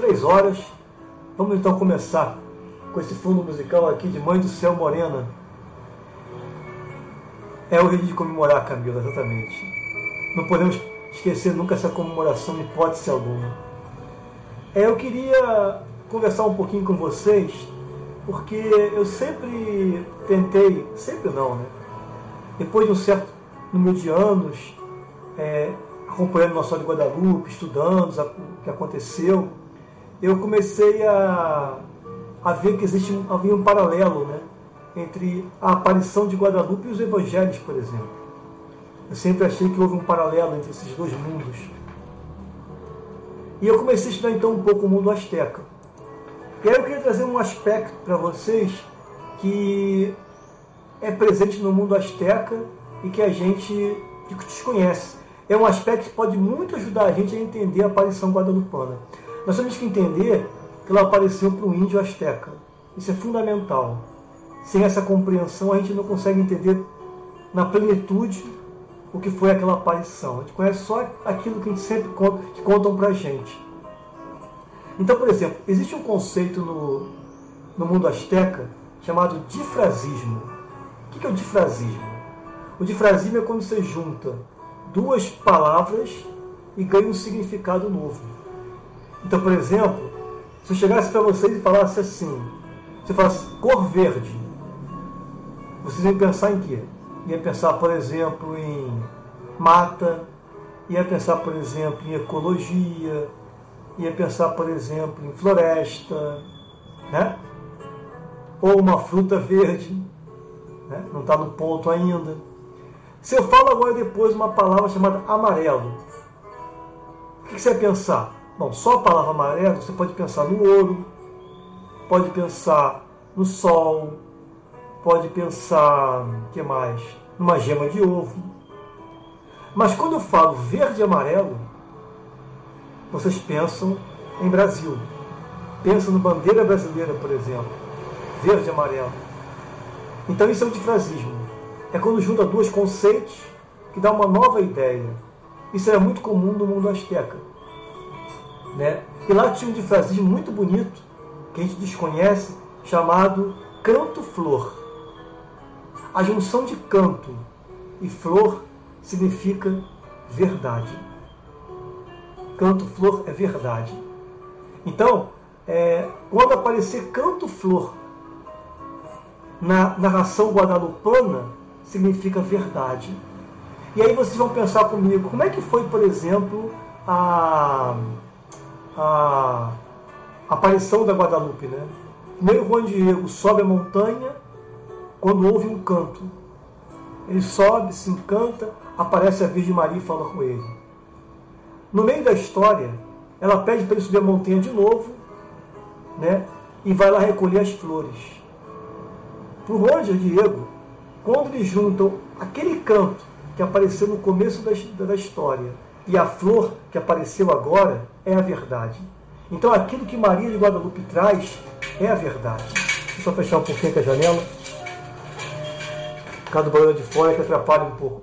três horas. Vamos então começar com esse fundo musical aqui de Mãe do Céu Morena. É o dia de comemorar, Camila, exatamente. Não podemos esquecer nunca essa comemoração, em hipótese alguma. É, eu queria conversar um pouquinho com vocês, porque eu sempre tentei, sempre não, né? Depois de um certo número de anos, é, acompanhando Nossa Senhora de Guadalupe, estudando o que aconteceu, eu comecei a, a ver que existe havia um paralelo né, entre a aparição de Guadalupe e os evangelhos, por exemplo. Eu sempre achei que houve um paralelo entre esses dois mundos. E eu comecei a estudar então um pouco o mundo asteca. E aí eu queria trazer um aspecto para vocês que é presente no mundo asteca e que a gente desconhece. É um aspecto que pode muito ajudar a gente a entender a aparição guadalupana. Nós temos que entender que ela apareceu para o índio asteca. Isso é fundamental. Sem essa compreensão, a gente não consegue entender na plenitude o que foi aquela aparição. A gente conhece só aquilo que a gente sempre conta, que contam para a gente. Então, por exemplo, existe um conceito no, no mundo asteca chamado difrasismo. O que é o difrasismo? O difrasismo é quando você junta duas palavras e ganha um significado novo. Então, por exemplo, se eu chegasse para vocês e falasse assim, você falasse cor verde, vocês iam pensar em quê? Ia pensar, por exemplo, em mata, ia pensar, por exemplo, em ecologia, ia pensar, por exemplo, em floresta, né? ou uma fruta verde, né? não está no ponto ainda. Se eu falo agora depois uma palavra chamada amarelo, o que você vai pensar? Bom, só a palavra amarelo, você pode pensar no ouro, pode pensar no sol, pode pensar, que mais? Numa gema de ovo. Mas quando eu falo verde e amarelo, vocês pensam em Brasil. Pensam no bandeira brasileira, por exemplo. Verde e amarelo. Então isso é um difrasismo. É quando junta dois conceitos que dá uma nova ideia. Isso era muito comum no mundo asteca. Né? E lá tinha um difrasismo muito bonito, que a gente desconhece, chamado canto-flor. A junção de canto e flor significa verdade. Canto-flor é verdade. Então, é, quando aparecer canto-flor na narração guadalupana, significa verdade. E aí vocês vão pensar comigo, como é que foi, por exemplo, a, a, aparição da Guadalupe, né? Primeiro Juan Diego sobe a montanha quando ouve um canto. Ele sobe, se encanta, aparece a Virgem Maria e fala com ele. No meio da história, ela pede para ele subir a montanha de novo, né? E vai lá recolher as flores. Para o Juan Diego, quando eles juntam aquele canto que apareceu no começo da, da história e a flor que apareceu agora, é a verdade. Então aquilo que Maria de Guadalupe traz é a verdade. Deixa eu só fechar um pouquinho aqui a janela. Por causa do barulho de fora que atrapalha um pouco.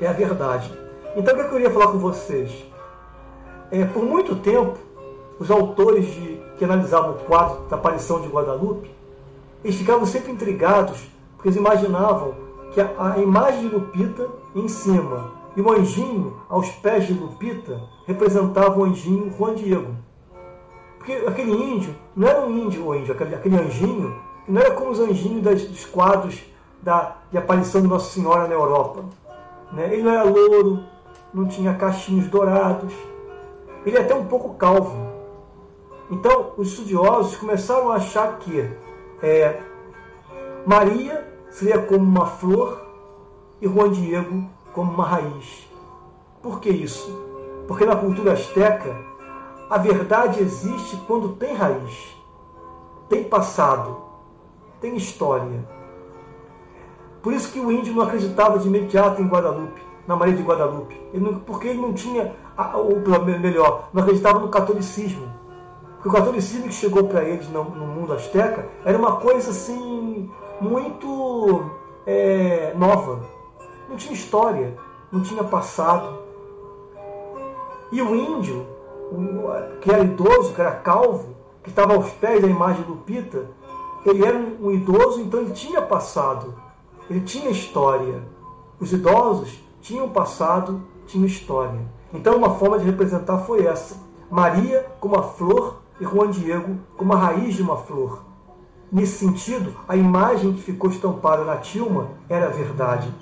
É a verdade. Então o que eu queria falar com vocês? É, por muito tempo, os autores de, que analisavam o quadro da aparição de Guadalupe, eles ficavam sempre intrigados porque eles imaginavam que a, a imagem de Lupita em cima e o anjinho aos pés de Lupita representavam o anjinho Juan Diego. Porque aquele índio não era um índio ou índio, aquele, aquele anjinho não era como os anjinhos das, dos quadros da, de aparição de Nossa Senhora na Europa. Né? Ele não era louro, não tinha cachinhos dourados, ele é até um pouco calvo. Então, os estudiosos começaram a achar que é, Maria seria como uma flor e Juan Diego como uma raiz. Por que isso? Porque na cultura asteca, a verdade existe quando tem raiz, tem passado, tem história. Por isso que o índio não acreditava de imediato em Guadalupe, na Maria de Guadalupe, porque ele não tinha, ou melhor, não acreditava no catolicismo. Porque o catolicismo que chegou para eles no, no mundo asteca era uma coisa assim muito é, nova. Não tinha história, não tinha passado. E o índio que era idoso, que era calvo, que estava aos pés da imagem do Pita, ele era um, um idoso, então ele tinha passado, ele tinha história. Os idosos tinham passado, tinham história. Então uma forma de representar foi essa. Maria como a flor e Juan Diego como a raiz de uma flor. Nesse sentido, a imagem que ficou estampada na tilma era a verdade.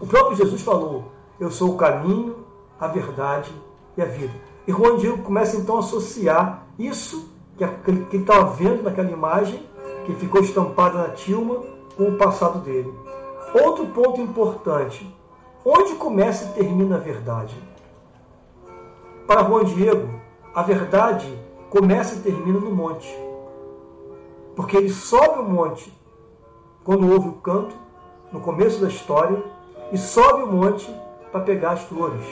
O próprio Jesus falou: Eu sou o caminho, a verdade e a vida. E Juan Diego começa então a associar isso que ele estava vendo naquela imagem, que ficou estampada na tilma, com o passado dele. Outro ponto importante: onde começa e termina a verdade? Para Juan Diego, a verdade começa e termina no monte. Porque ele sobe o monte quando ouve o canto, no começo da história, e sobe o monte para pegar as flores.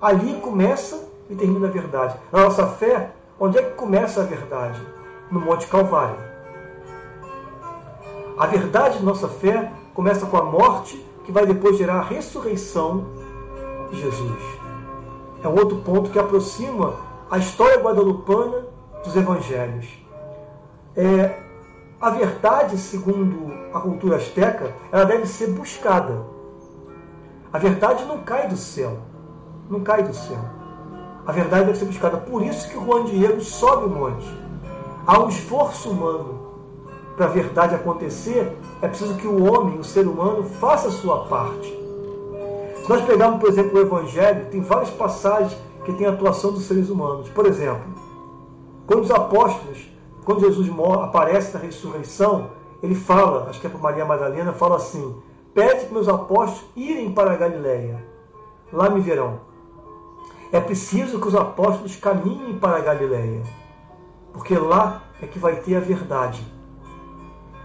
Ali começa e termina a verdade. Na nossa fé, onde é que começa a verdade? No Monte Calvário. A verdade de nossa fé começa com a morte, que vai depois gerar a ressurreição de Jesus. É um outro ponto que aproxima a história guadalupana dos evangelhos. É, a verdade, segundo a cultura asteca, ela deve ser buscada. A verdade não cai do céu. Não cai do céu. A verdade deve ser buscada. Por isso que Juan Diego sobe o monte. Há um esforço humano para a verdade acontecer. É preciso que o homem, o ser humano, faça a sua parte. Se nós pegarmos, por exemplo, o Evangelho, tem várias passagens que têm a atuação dos seres humanos. Por exemplo, quando os apóstolos, quando Jesus aparece na ressurreição, ele fala, acho que é para Maria Madalena, fala assim: Pede que meus apóstolos irem para a Galiléia. Lá me verão. É preciso que os apóstolos caminhem para a Galiléia, porque lá é que vai ter a verdade.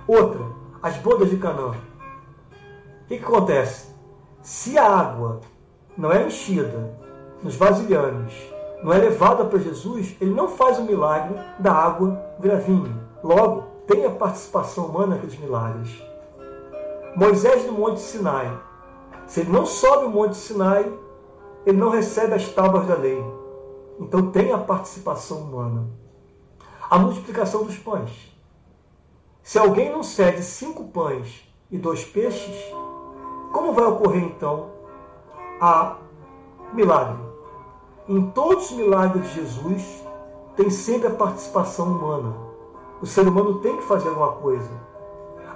Outra, as bodas de Canaã. O que, que acontece? Se a água não é enchida nos vasilhames não é levada para Jesus, ele não faz o milagre da água virar vinho. Logo, tem a participação humana naqueles milagres. Moisés no Monte Sinai. Se ele não sobe o Monte Sinai, ele não recebe as tábuas da lei. Então tem a participação humana. A multiplicação dos pães. Se alguém não cede cinco pães e dois peixes, como vai ocorrer então a milagre? Em todos os milagres de Jesus, tem sempre a participação humana. O ser humano tem que fazer alguma coisa.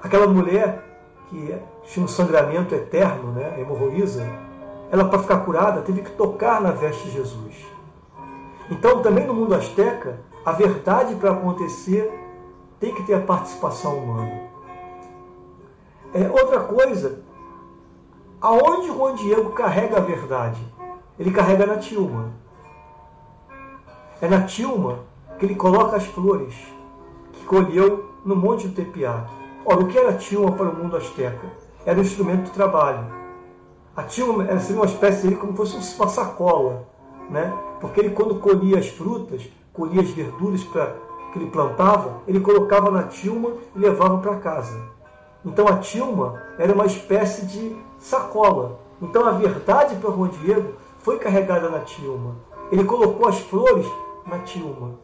Aquela mulher que tinha um sangramento eterno, né, hemorroísa, ela para ficar curada teve que tocar na veste de Jesus. Então, também no mundo asteca, a verdade para acontecer tem que ter a participação humana. É, outra coisa, aonde Juan Diego carrega a verdade? Ele carrega na tilma. É na tilma que ele coloca as flores que colheu no Monte do Tepiá. Ora, o que era a tilma para o mundo asteca? Era um instrumento de trabalho. A tilma era uma espécie como se fosse uma sacola, né? Porque ele quando colhia as frutas, colhia as verduras para que ele plantava, ele colocava na tilma e levava para casa. Então a tilma era uma espécie de sacola. Então a verdade para Juan Diego foi carregada na tilma. Ele colocou as flores na tilma.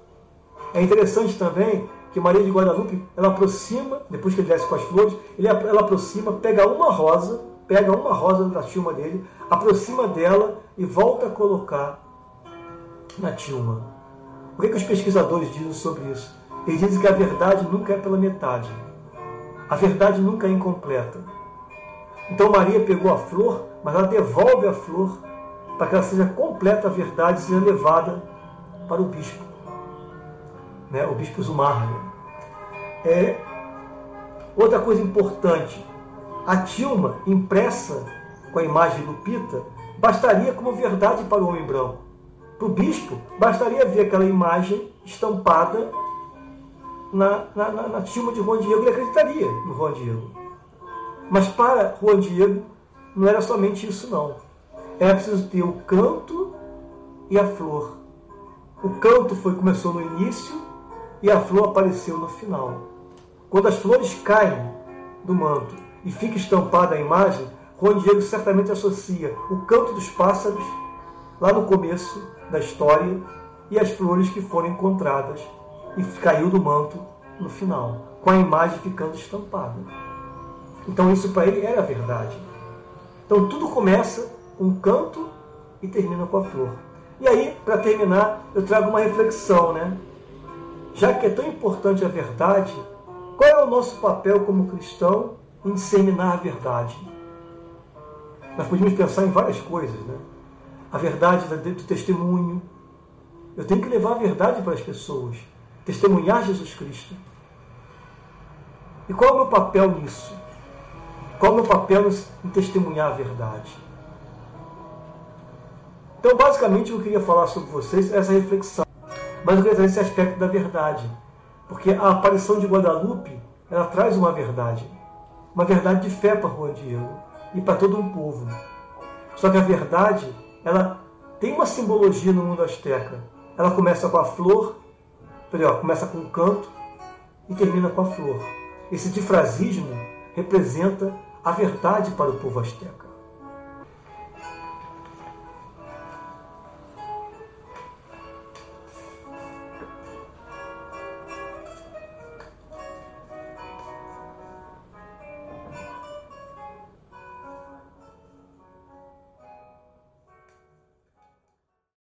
É interessante também que Maria de Guadalupe, ela aproxima, depois que ele desce com as flores, ele, ela aproxima, pega uma rosa, pega uma rosa da tilma dele, aproxima dela e volta a colocar na tilma. O que, é que os pesquisadores dizem sobre isso? Eles dizem que a verdade nunca é pela metade. A verdade nunca é incompleta. Então Maria pegou a flor, mas ela devolve a flor para que ela seja completa a verdade, seja levada para o bispo, né? o bispo Zumar. Né? É, outra coisa importante, a tilma impressa com a imagem de Lupita bastaria como verdade para o homem branco. Para o bispo, bastaria ver aquela imagem estampada na, na, na, na tilma de Juan Diego, ele acreditaria no Juan Diego. Mas para Juan Diego, não era somente isso não. Era preciso ter o canto e a flor. O canto foi começou no início e a flor apareceu no final. Quando as flores caem do manto e fica estampada a imagem, Juan Diego certamente associa o canto dos pássaros lá no começo da história e as flores que foram encontradas e caiu do manto no final, com a imagem ficando estampada. Então isso para ele era a verdade. Então tudo começa com um canto e termina com a flor. E aí, para terminar, eu trago uma reflexão, né? Já que é tão importante a verdade, qual é o nosso papel como cristão em disseminar a verdade? Nós podemos pensar em várias coisas, né? A verdade do testemunho. Eu tenho que levar a verdade para as pessoas, testemunhar Jesus Cristo. E qual é o meu papel nisso? Qual é o meu papel em testemunhar a verdade? Então, basicamente, eu queria falar sobre vocês essa reflexão. Mas trazer esse aspecto da verdade. Porque a aparição de Guadalupe, ela traz uma verdade. Uma verdade de fé para Juan Diego e para todo um povo. Só que a verdade, ela tem uma simbologia no mundo asteca. Ela começa com a flor, peraí, começa com o canto e termina com a flor. Esse difrasismo representa a verdade para o povo asteca.